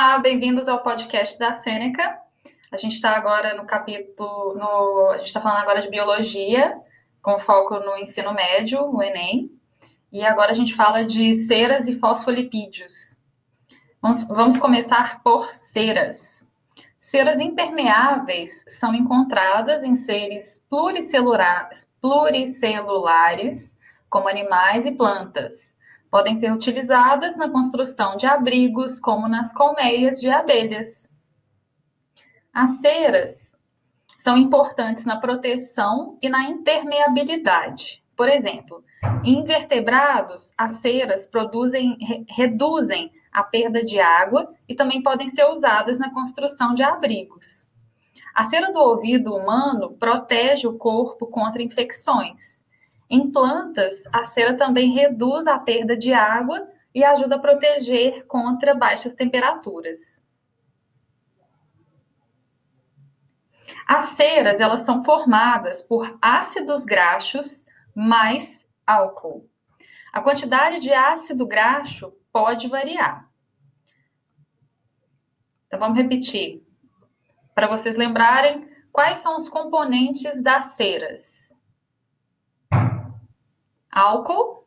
Olá, bem-vindos ao podcast da Sêneca. A gente está agora no capítulo, no, a gente está falando agora de biologia, com foco no ensino médio, no Enem. E agora a gente fala de ceras e fosfolipídios. Vamos, vamos começar por ceras. Ceras impermeáveis são encontradas em seres pluricelulares, pluricelulares como animais e plantas Podem ser utilizadas na construção de abrigos, como nas colmeias de abelhas. As ceras são importantes na proteção e na impermeabilidade. Por exemplo, em invertebrados, as ceras produzem, re, reduzem a perda de água e também podem ser usadas na construção de abrigos. A cera do ouvido humano protege o corpo contra infecções. Em plantas, a cera também reduz a perda de água e ajuda a proteger contra baixas temperaturas. As ceras, elas são formadas por ácidos graxos mais álcool. A quantidade de ácido graxo pode variar. Então vamos repetir para vocês lembrarem quais são os componentes das ceras álcool